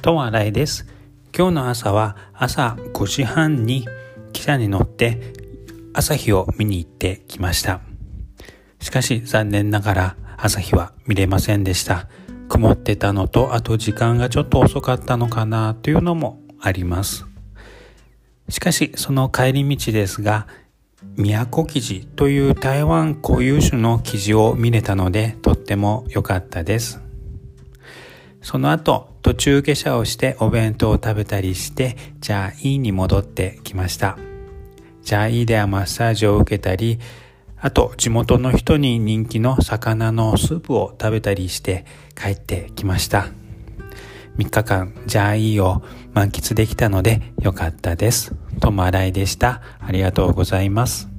ともあらいです。今日の朝は朝5時半に汽車に乗って朝日を見に行ってきました。しかし残念ながら朝日は見れませんでした。曇ってたのと、あと時間がちょっと遅かったのかなというのもあります。しかしその帰り道ですが、都記事という台湾固有種の記事を見れたのでとっても良かったです。その後途中下車をしてお弁当を食べたりしてじゃあいいに戻ってきました。じゃあいいではマッサージを受けたりあと地元の人に人気の魚のスープを食べたりして帰ってきました。3日間じゃあいいを満喫できたのでよかったです。ともあらいでした。ありがとうございます。